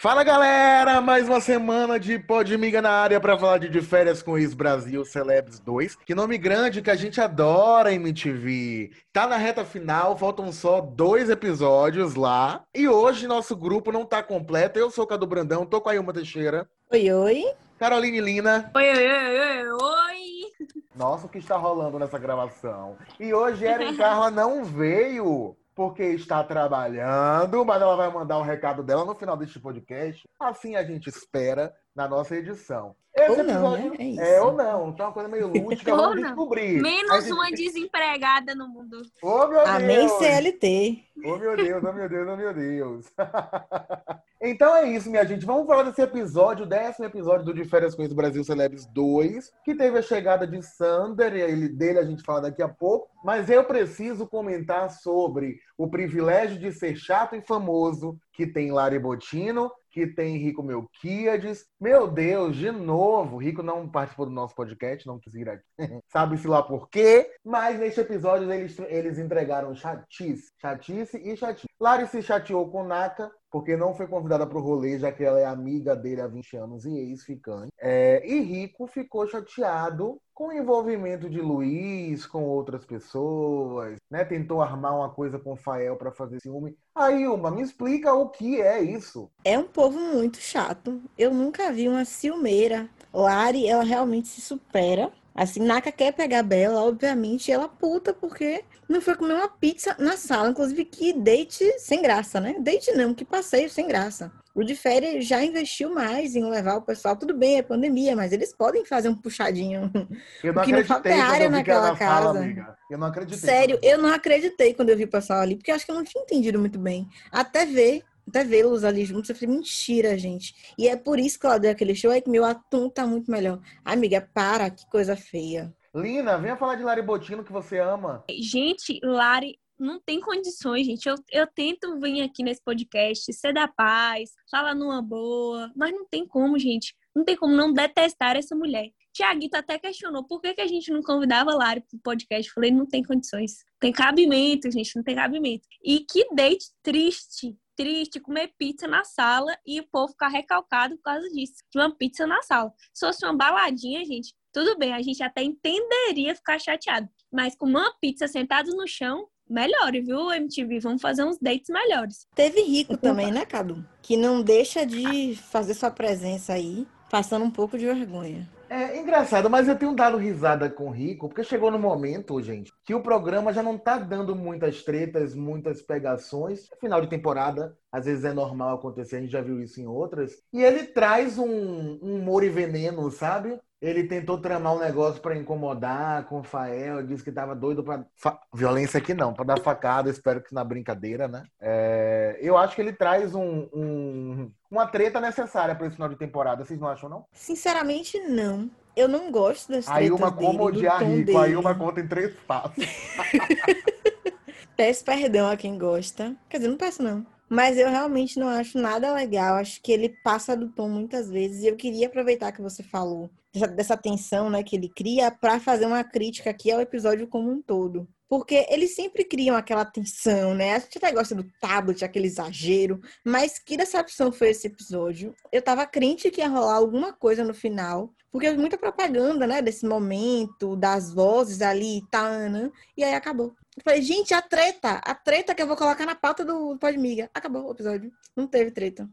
Fala galera, mais uma semana de Podmiga na área para falar de, de Férias com Is Brasil Celebs 2. Que nome grande que a gente adora MTV. Tá na reta final, faltam só dois episódios lá. E hoje nosso grupo não tá completo. Eu sou o Cadu Brandão, tô com a Ilma Teixeira. Oi, oi. Caroline Lina. Oi, oi, oi, oi, oi. Nossa, o que está rolando nessa gravação? E hoje Erin Carla não veio porque está trabalhando, mas ela vai mandar o recado dela no final deste podcast. Assim a gente espera na nossa edição. Esse ou episódio não, né? é, é, ou não, então é uma coisa meio lúdica, vamos não. descobrir. Menos gente... uma desempregada no mundo. Oh, meu Amém Deus. CLT. Oh, meu Deus, oh, meu Deus, oh, meu Deus. então é isso, minha gente. Vamos falar desse episódio, décimo episódio do De Férias com o Brasil Celebs 2, que teve a chegada de Sander, e ele, dele a gente fala daqui a pouco. Mas eu preciso comentar sobre o privilégio de ser chato e famoso que tem Lari Botino que tem Rico Melquiades. Meu Deus, de novo, Rico não participou do nosso podcast, não quis vir aqui. Sabe-se lá por quê, mas neste episódio eles, eles entregaram chatice, chatice e chatice. Lari se chateou com Naka, porque não foi convidada para o rolê, já que ela é amiga dele há 20 anos e ex-ficante. É, e Rico ficou chateado com o envolvimento de Luiz com outras pessoas, né? Tentou armar uma coisa com o Fael para fazer ciúme. Aí, Uma, me explica o que é isso. É um povo muito chato. Eu nunca vi uma ciumeira. Lari, ela realmente se supera. Assim, Naka quer pegar Bela, obviamente, ela puta porque não foi comer uma pizza na sala. Inclusive, que date sem graça, né? Date não, que passeio sem graça. O de férias já investiu mais em levar o pessoal. Tudo bem, é pandemia, mas eles podem fazer um puxadinho. Eu não acreditei não é área naquela casa. Fala, amiga. Eu não acreditei. Sério, eu não acreditei quando eu vi o pessoal ali, porque eu acho que eu não tinha entendido muito bem. Até ver, até vê-los ali juntos, eu falei, mentira, gente. E é por isso que ela deu aquele show, é que meu atum tá muito melhor. Amiga, para, que coisa feia. Lina, venha falar de Lari Botino que você ama. Gente, Lari não tem condições, gente. Eu, eu tento vir aqui nesse podcast, ser da paz, falar numa boa, mas não tem como, gente. Não tem como não detestar essa mulher. Tiaguito até questionou por que, que a gente não convidava a Lari pro podcast. Eu falei, não tem condições. Tem cabimento, gente, não tem cabimento. E que date triste, triste comer pizza na sala e o povo ficar recalcado por causa disso. De uma pizza na sala. Se fosse uma baladinha, gente, tudo bem, a gente até entenderia ficar chateado. Mas com uma pizza sentada no chão, melhore, viu, MTV? Vamos fazer uns dates melhores. Teve Rico também, né, Cadu? Que não deixa de fazer sua presença aí, passando um pouco de vergonha. É engraçado, mas eu tenho dado risada com o Rico, porque chegou no momento, gente, que o programa já não tá dando muitas tretas, muitas pegações. Final de temporada, às vezes é normal acontecer, a gente já viu isso em outras. E ele traz um, um humor e veneno, sabe? Ele tentou tramar um negócio para incomodar com o Fael, disse que tava doido para. Violência aqui não, para dar facada, espero que na brincadeira, né? É... Eu acho que ele traz um, um... uma treta necessária para esse final de temporada, vocês não acham, não? Sinceramente, não. Eu não gosto das tretas Aí uma como odiar rico, aí uma conta em três passos. Peço perdão a quem gosta. Quer dizer, não peço não. Mas eu realmente não acho nada legal. Acho que ele passa do tom muitas vezes. E eu queria aproveitar que você falou dessa, dessa tensão né, que ele cria para fazer uma crítica aqui ao episódio como um todo. Porque eles sempre criam aquela tensão, né? A gente até gosta do tablet, aquele exagero. Mas que decepção foi esse episódio. Eu tava crente que ia rolar alguma coisa no final. Porque muita propaganda, né? Desse momento, das vozes ali, tá, né? E aí acabou. Eu falei, gente, a treta, a treta que eu vou colocar na pauta do Podmiga. Acabou o episódio. Não teve treta.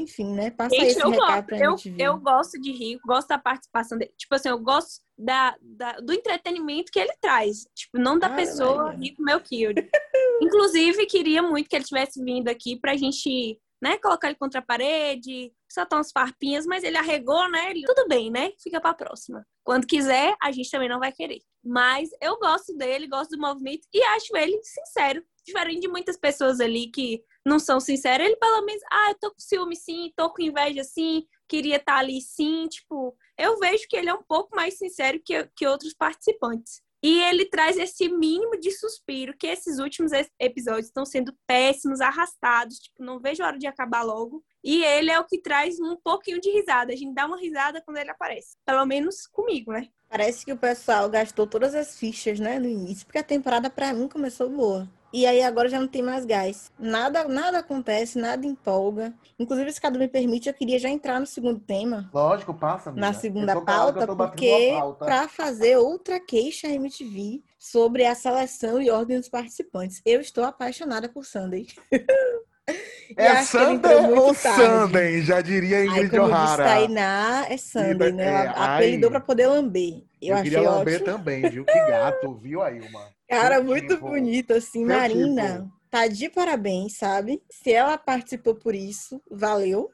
Enfim, né? Passa gente, esse eu recado gosto, pra eu, gente ver. Eu gosto de Rico, gosto da participação dele. Tipo assim, eu gosto da, da do entretenimento que ele traz. Tipo, não da ah, pessoa Rico Melchior. Inclusive, queria muito que ele tivesse vindo aqui pra gente né? Colocar ele contra a parede, soltar umas farpinhas, mas ele arregou, né? Ele, tudo bem, né? Fica pra próxima. Quando quiser, a gente também não vai querer. Mas eu gosto dele, gosto do movimento e acho ele sincero. Diferente de muitas pessoas ali que não são sinceras, ele pelo menos, ah, eu tô com ciúme sim, tô com inveja sim, queria estar tá ali sim. Tipo, eu vejo que ele é um pouco mais sincero que, que outros participantes. E ele traz esse mínimo de suspiro, que esses últimos episódios estão sendo péssimos, arrastados, tipo, não vejo a hora de acabar logo. E ele é o que traz um pouquinho de risada. A gente dá uma risada quando ele aparece. Pelo menos comigo, né? Parece que o pessoal gastou todas as fichas, né, no início, porque a temporada para mim começou boa. E aí agora já não tem mais gás. Nada, nada acontece, nada empolga. Inclusive, se cada me permite, eu queria já entrar no segundo tema. Lógico, passa. Amiga. Na segunda pauta, porque para fazer outra queixa MTV sobre a seleção e ordem dos participantes. Eu estou apaixonada por Sunday. É Sunday ou Sunday? Já diria Ingrid Ai, O'Hara. Tainá é Sunday, né? Ela é, apelidou para poder lamber. Eu, eu queria lamber ótimo. também, viu? Que gato, viu aí uma. Cara, muito tipo, bonito, assim. Marina, tipo. tá de parabéns, sabe? Se ela participou por isso, valeu.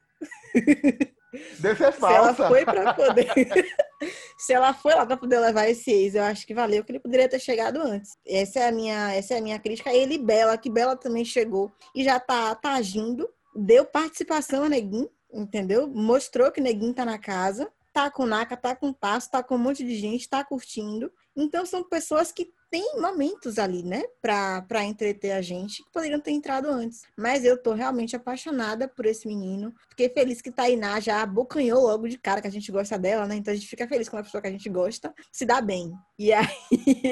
Deve ser falsa. Se ela foi para poder. Se ela foi lá para poder levar esse ex, eu acho que valeu, que ele poderia ter chegado antes. Essa é a minha, essa é a minha crítica. Ele Bela, que Bela também chegou e já tá, tá agindo. Deu participação a Neguin, entendeu? Mostrou que Neguin tá na casa. Tá com Naka, tá com Passo, tá com um monte de gente, tá curtindo. Então são pessoas que tem momentos ali, né, para entreter a gente que poderiam ter entrado antes. Mas eu tô realmente apaixonada por esse menino. Fiquei feliz que Tainá já abocanhou logo de cara que a gente gosta dela, né? Então a gente fica feliz com a pessoa que a gente gosta se dá bem. E aí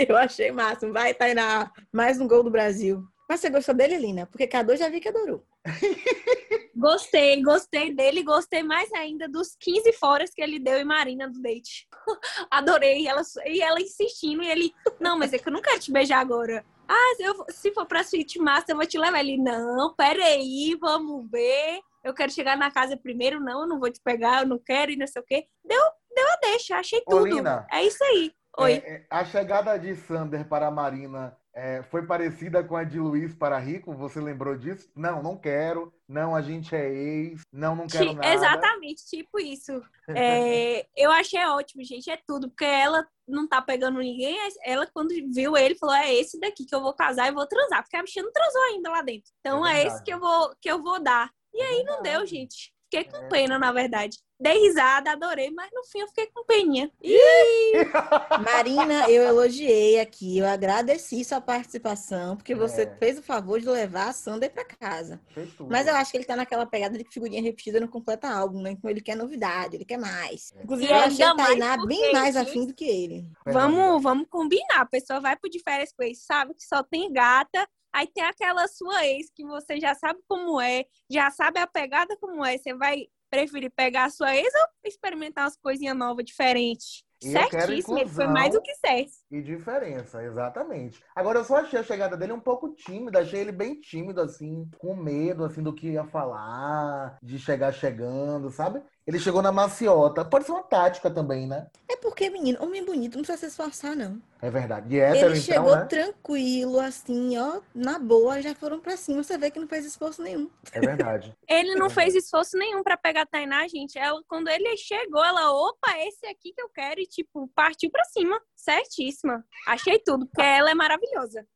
eu achei máximo. Vai, Tainá, mais um gol do Brasil. Mas você gostou dele, Lina? Porque Cadu já vi que adorou. Gostei, gostei dele, gostei mais ainda dos 15 foras que ele deu em Marina do date. Adorei. Ela, e ela insistindo, e ele, não, mas é que eu não quero te beijar agora. Ah, se, eu, se for pra suíte massa, eu vou te levar. Ele, não, peraí, vamos ver. Eu quero chegar na casa primeiro, não, eu não vou te pegar, eu não quero e não sei o quê. Deu, deu a deixa, achei tudo. Ô, Lina, é isso aí. Oi. É, é a chegada de Sander para a Marina é, foi parecida com a de Luiz para Rico? Você lembrou disso? Não, não quero. Não, a gente é ex. Não, não quero nada. Exatamente, tipo isso. É, eu achei ótimo, gente. É tudo. Porque ela não tá pegando ninguém. Ela, quando viu ele, falou: é esse daqui que eu vou casar e vou transar. Porque a bichinha não transou ainda lá dentro. Então é, é esse que eu, vou, que eu vou dar. E é aí não deu, gente. Fiquei com é. pena, na verdade dei risada, adorei, mas no fim eu fiquei com peninha. Marina, eu elogiei aqui, eu agradeci sua participação, porque você é. fez o favor de levar a Sander para casa. Mas eu acho que ele tá naquela pegada de figurinha repetida no completa álbum, né? Então ele quer novidade, ele quer mais. É. Inclusive, eu achei a Tainá bem mais afim do que ele. Vamos, vamos combinar. A pessoa vai pro de férias com ele, sabe que só tem gata. Aí tem aquela sua ex que você já sabe como é, já sabe a pegada como é. Você vai preferir pegar a sua ex ou experimentar umas coisinhas novas, diferentes? Certíssimo, ele foi mais do que certo. E diferença, exatamente. Agora, eu só achei a chegada dele um pouco tímida, achei ele bem tímido, assim, com medo, assim, do que ia falar, de chegar chegando, sabe? Ele chegou na maciota. Pode ser uma tática também, né? É porque, menino, homem bonito não precisa se esforçar, não. É verdade. E hétero, Ele então, chegou né? tranquilo, assim, ó, na boa, já foram pra cima. Você vê que não fez esforço nenhum. É verdade. ele não é fez esforço nenhum para pegar a Tainá, gente. Ela, quando ele chegou, ela, opa, esse aqui que eu quero, e, tipo, partiu pra cima. Certíssima. Achei tudo, porque ela é maravilhosa.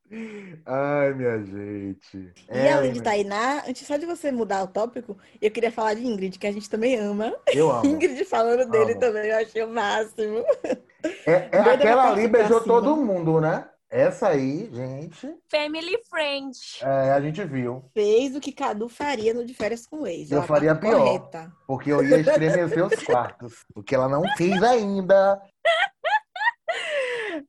Ai, minha gente. E é, além de Tainá, antes só de você mudar o tópico, eu queria falar de Ingrid, que a gente também ama. Eu amo. Ingrid falando amo. dele também, eu achei o máximo. É, é aquela ali beijou todo mundo, né? Essa aí, gente. Family friend. É, a gente viu. Fez o que Cadu faria no de férias com o ex. Eu ela faria tá pior. Correta. Porque eu ia estremecer os quartos. O que ela não fez ainda.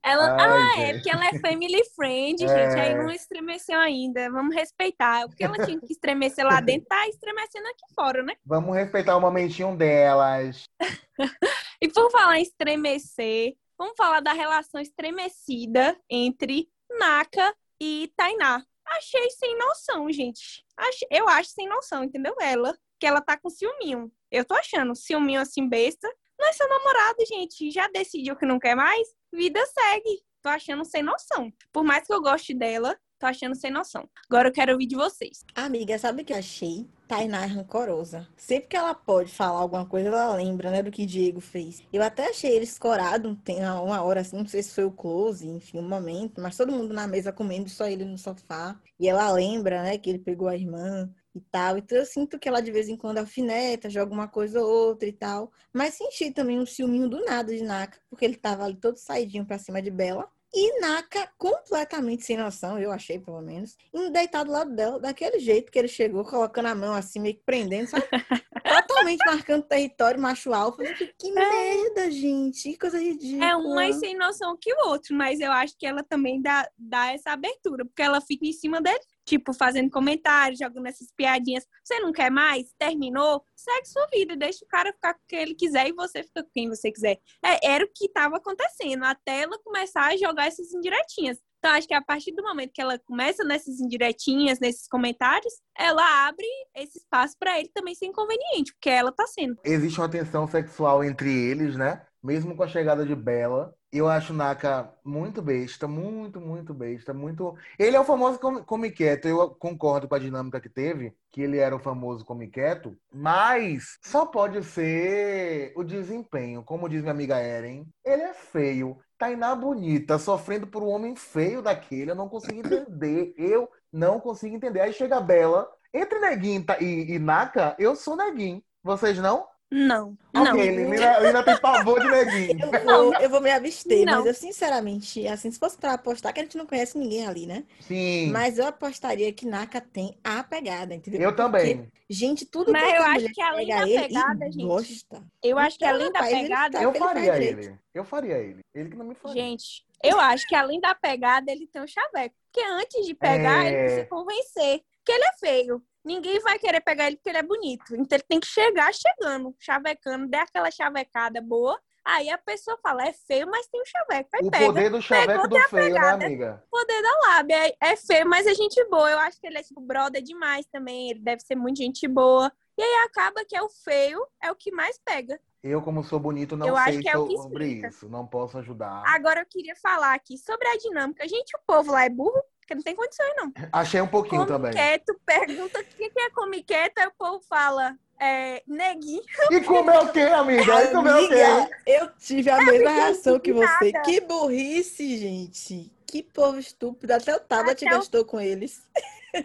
Ela, Ai, ah, é, gente. é porque ela é family friend, é... gente. Aí não estremeceu ainda. Vamos respeitar. O que ela tinha que estremecer lá dentro, tá estremecendo aqui fora, né? Vamos respeitar o momentinho delas. e por falar em estremecer, vamos falar da relação estremecida entre Naka e Tainá. Achei sem noção, gente. Eu acho sem noção, entendeu? Ela, que ela tá com ciúminho. Eu tô achando ciúminho assim besta. É seu namorado, gente. Já decidiu que não quer mais? Vida segue. Tô achando sem noção. Por mais que eu goste dela, tô achando sem noção. Agora eu quero ouvir de vocês. Amiga, sabe o que eu achei? Tainá é rancorosa. Sempre que ela pode falar alguma coisa, ela lembra, né, do que Diego fez. Eu até achei ele escorado, tem uma hora assim, não sei se foi o close, enfim, um momento, mas todo mundo na mesa comendo, só ele no sofá. E ela lembra, né, que ele pegou a irmã e tal. Então eu sinto que ela de vez em quando alfineta, joga uma coisa ou outra e tal. Mas senti também um ciúminho do nada de Naka, porque ele tava ali todo saidinho pra cima de Bela. E Naka, completamente sem noção, eu achei pelo menos, indo deitar do lado dela, daquele jeito que ele chegou, colocando a mão assim, meio que prendendo, sabe? Totalmente marcando território, macho alfa. Que merda, gente, que coisa ridícula. É um mais sem noção que o outro, mas eu acho que ela também dá, dá essa abertura, porque ela fica em cima dele, tipo, fazendo comentários, jogando essas piadinhas. Você não quer mais? Terminou? Segue sua vida, deixa o cara ficar com quem ele quiser e você fica com quem você quiser. É, era o que estava acontecendo, até ela começar a jogar essas indiretinhas. Então, acho que a partir do momento que ela começa nessas indiretinhas, nesses comentários, ela abre esse espaço para ele também ser inconveniente, porque ela tá sendo. Existe uma tensão sexual entre eles, né? Mesmo com a chegada de Bella. Eu acho Naka muito besta, muito, muito besta, muito. Ele é o famoso come quieto. Eu concordo com a dinâmica que teve, que ele era o famoso come quieto, mas só pode ser o desempenho. Como diz minha amiga Eren, ele é feio. Tainá bonita, sofrendo por um homem feio daquele, eu não consigo entender. Eu não consigo entender. Aí chega a Bela, entre Neguinho e, e Naka, eu sou Neguinho. Vocês não? Não. Ok, não. Lina, Lina tem pavor de Neguinho. Eu vou, eu vou me abster, Não. mas eu sinceramente, assim, se fosse pra apostar, que a gente não conhece ninguém ali, né? Sim, Mas eu apostaria que Naka tem a pegada, entendeu? eu também. Gente, tudo Mas eu acho que além da ele pegada, gente, gosta. Eu acho que além da ele pegada, tá- Eu ele faria direito. ele. Eu faria ele. Ele que não me faria. gente, eu acho que além da pegada, ele tem um chaveco. Porque antes de pegar, É. ele precisa convencer que ele é feio. Ninguém vai querer pegar ele porque ele é bonito. Então ele tem que chegar chegando, chavecando, der aquela chavecada boa. Aí a pessoa fala, é feio, mas tem um chaveco. Aí O pega. poder do chaveco pegou, do feio, né, pegada. amiga? poder da lábia. É, é feio, mas é gente boa. Eu acho que ele é, tipo, brother demais também. Ele deve ser muito gente boa. E aí acaba que é o feio, é o que mais pega. Eu, como sou bonito, não Eu acho sei que é o sobre isso. Não posso ajudar. Agora eu queria falar aqui sobre a dinâmica. Gente, o povo lá é burro, porque não tem condições, não. Achei um pouquinho Come também. quieto, pergunta o que é come quieto, aí o povo fala é, neguinho. E comeu o quê, amiga? E comeu o quê? Eu tive a mesma reação que você. indignada. Que burrice, gente. Que povo estúpido. Até o tablet Até o- gastou com eles.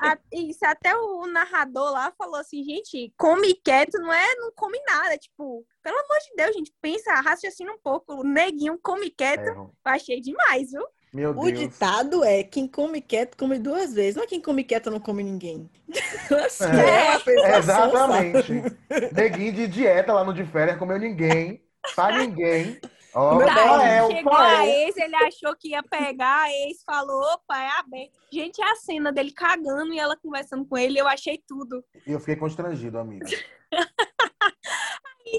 A- Isso, até o narrador lá falou assim, gente, come quieto não é, não come nada. Tipo, pelo amor de Deus, gente, pensa, raciocina um pouco. O neguinho come quieto, É, eu achei demais, viu? Meu O Deus. ditado é: quem come quieto come duas vezes. Não é quem come quieto não come ninguém. assim, É, é Exatamente. Neguinho de dieta lá no de férias, comeu ninguém. Pra ninguém. Ó, Meu o bem, Fael, Chegou a Fael. ex, ele achou que ia pegar, a ex falou, opa, é aberto. Gente, a cena dele cagando e ela conversando com ele, eu achei tudo. E eu fiquei constrangido, amiga.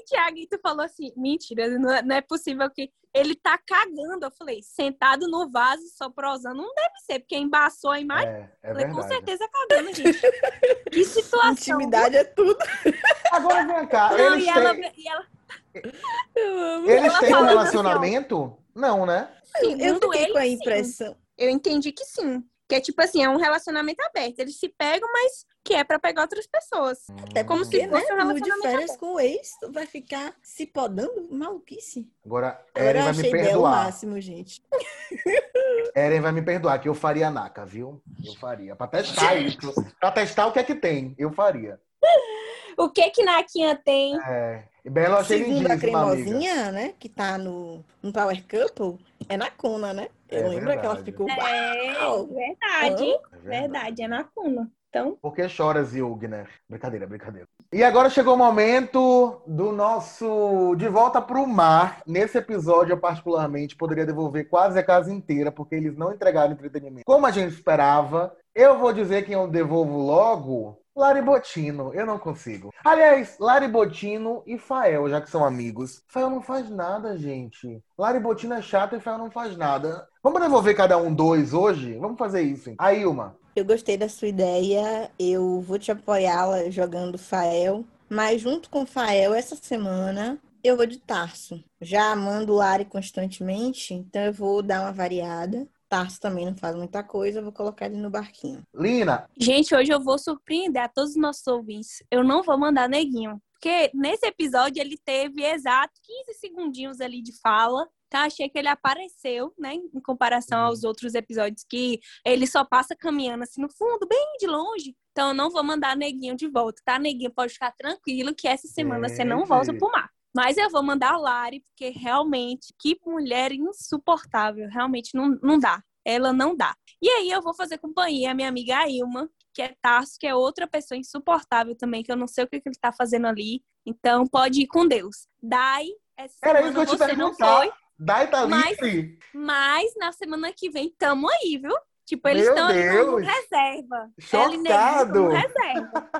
E Thiaguito falou assim: mentira, não é, não é possível que ele tá cagando. Eu falei, sentado no vaso, só prosando. Não deve ser, porque embaçou a imagem. É, é falei, com certeza cagando, gente. Que situação. Intimidade é tudo. Agora vem cá, Não, eles e ela, têm, e ela Eu amo. eles ela têm um relacionamento? Não, né? Eu fiquei ele, com a sim. impressão. Eu entendi que sim. Que é tipo assim, é um relacionamento aberto. Eles se pegam, mas que é pra pegar outras pessoas. Até como porque, se fosse um né, no de relacionamento férias aberto. com o ex, tu vai ficar se podando? Maluquice. Agora, Eren vai me achei belo o perdoar. máximo, gente. Eren vai me perdoar, que eu faria naca, viu? Eu faria. Pra testar isso. Pra testar o que é que tem. Eu faria. O que que Naquinha tem? É. Bela Segundo a amiga. cremosinha, né, que tá no, no Power Couple, é na Cuna, né? Eu É lembro que ela verdade. ficou... É, verdade. É Verdade, é na cuna. Então, Por que choras, Yugner? Brincadeira, brincadeira. E agora chegou o momento do nosso De Volta pro Mar. Nesse episódio, eu particularmente poderia devolver quase a casa inteira, porque eles não entregaram entretenimento. Como a gente esperava, eu vou dizer que eu devolvo logo Lari Botino. Eu não consigo. Aliás, Lari Botino e Fael, já que são amigos. Fael não faz nada, gente. Lari Botino é chato e Fael não faz nada. Vamos devolver cada um dois hoje? Vamos fazer isso. hein? Aí, uma. Eu gostei da sua ideia, eu vou te apoiá-la jogando Fael, mas junto com Fael, essa semana, eu vou de Tarso. Já amando Lari constantemente, então eu vou dar uma variada. Tarso também não faz muita coisa, eu vou colocar ele no barquinho. Lina, gente, hoje eu vou surpreender a todos os nossos ouvintes. Eu não vou mandar neguinho. Porque nesse episódio ele teve exato 15 segundinhos ali de fala. Tá? Achei que ele apareceu, né? Em comparação aos outros episódios que ele só passa caminhando assim no fundo, bem de longe. Então eu não vou mandar neguinho de volta, tá? Neguinho pode ficar tranquilo que essa semana você não volta pro mar. Mas eu vou mandar a Lari, porque realmente, que mulher insuportável. Realmente não, não dá. Ela não dá. E aí eu vou fazer companhia à minha amiga Ilma, que é Tarso, que é outra pessoa insuportável também, que eu não sei o que, que ele tá fazendo ali. Então pode ir com Deus. Dai, essa Era isso que eu te você não foi. Dai tá Mas- livre. Mas na semana que vem tamo aí, viu? Tipo, eles estão ali no- no Deus! reserva. Chocado! E no reserva.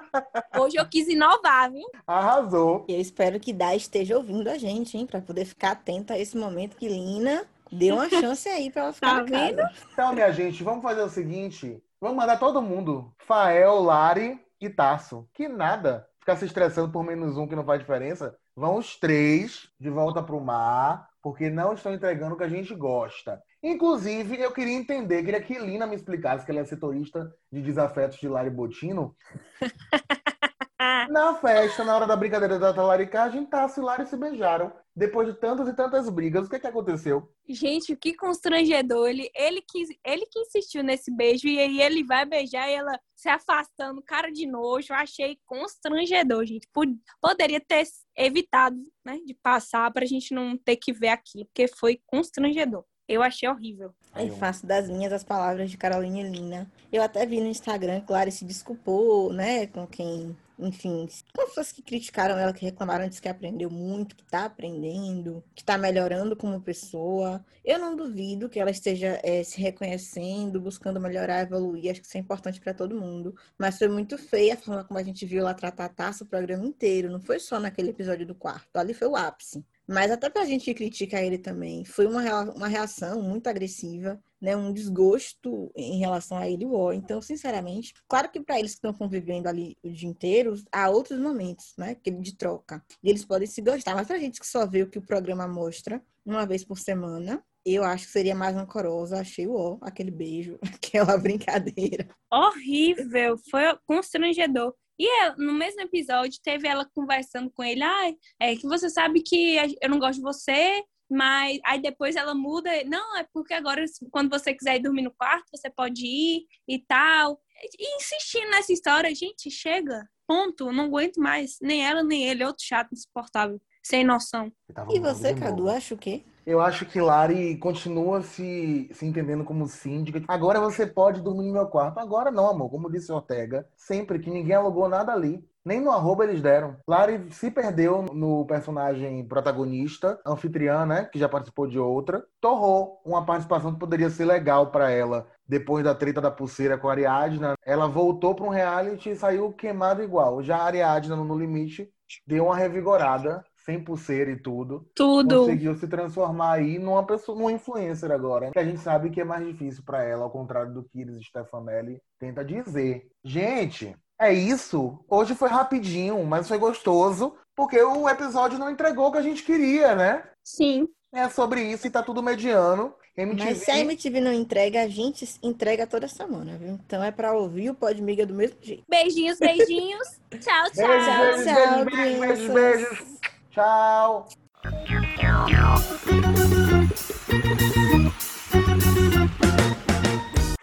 Hoje eu quis inovar, viu? Arrasou. E eu espero que Dai esteja ouvindo a gente, hein? Pra poder ficar atenta a esse momento que Lina deu uma chance aí pra ela ficar Tá casa. Então, minha gente, vamos fazer o seguinte. Vamos mandar todo mundo. Fael, Lari e Tasso. Que nada. Ficar se estressando por menos um que não faz diferença. Vão os três de volta pro mar, porque não estão entregando o que a gente gosta. Inclusive, eu queria entender, queria que Lina me explicasse que ela é setorista de desafetos de Lari Botino. Na festa, na hora da brincadeira da talaricagem, Tasso e Lari se beijaram. Depois de tantas e tantas brigas, o que, que aconteceu? Gente, que constrangedor. Ele, ele, que, ele que insistiu nesse beijo e aí ele vai beijar e ela se afastando, cara de nojo. Eu achei constrangedor, gente. Pod- Poderia ter evitado, né, de passar pra gente não ter que ver aqui, porque foi constrangedor. Eu achei horrível. Aí faço das minhas as palavras de Carolina Lina. Eu até vi no Instagram Lari se desculpou, né, com quem, enfim, pessoas que criticaram ela, que reclamaram, disse que aprendeu muito, que tá aprendendo, que tá melhorando como pessoa. Eu não duvido que ela esteja eh, se reconhecendo, buscando melhorar, evoluir. Acho que isso é importante para todo mundo. Mas foi muito feia a forma como a gente viu ela tratar a taça o programa inteiro. Não foi só naquele episódio do quarto. Ali foi o ápice. Mas até pra gente que critica ele também, foi uma, uma reação muito agressiva, né? Um desgosto em relação a ele e o. Então, sinceramente, claro que para eles que estão convivendo ali o dia inteiro, há outros momentos, né? Que de troca. E eles podem se gostar, mas pra gente que só vê o que o programa mostra uma vez por semana, eu acho que seria mais rancorosa. Achei o O, aquele beijo, aquela brincadeira. Horrível, foi constrangedor. E é, no mesmo episódio teve ela conversando com ele, ah, é que você sabe que eu não gosto de você, mas aí depois ela muda, não, é porque agora quando você quiser ir dormir no quarto, você pode ir e tal. E insistindo nessa história, gente, chega, ponto, não aguento mais, nem ela nem ele, outro chato, insuportável, sem noção. E você, Cadu, acha o quê? Eu acho que Lari continua se, se entendendo como síndica. Agora você pode dormir no meu quarto. Agora não, amor. Como disse Ortega, sempre que ninguém alugou nada ali. Nem no arroba eles deram. Lari se perdeu no personagem protagonista, anfitriã, né? Que já participou de outra. Torrou uma participação que poderia ser legal pra ela. Depois da treta da pulseira com a Ariadna, ela voltou pra um reality e saiu queimada igual. Já a Ariadna, No Limite, deu uma revigorada, sem pulseira e tudo Tudo. conseguiu se transformar aí numa pessoa, numa influencer agora, que a gente sabe que é mais difícil pra ela, ao contrário do que Iris Stefanelli tenta dizer. Gente, é isso. Hoje foi rapidinho, mas foi gostoso, porque o episódio não entregou o que a gente queria, né? Sim. É sobre isso e tá tudo mediano. MTV, Mas se a MTV não entrega, a gente entrega toda semana, viu? Então é pra ouvir o Podmiga do mesmo jeito. Beijinhos, beijinhos. tchau, tchau. Beijos, beijos, Tchau, beijos, beijos, beijos, beijos. Tchau.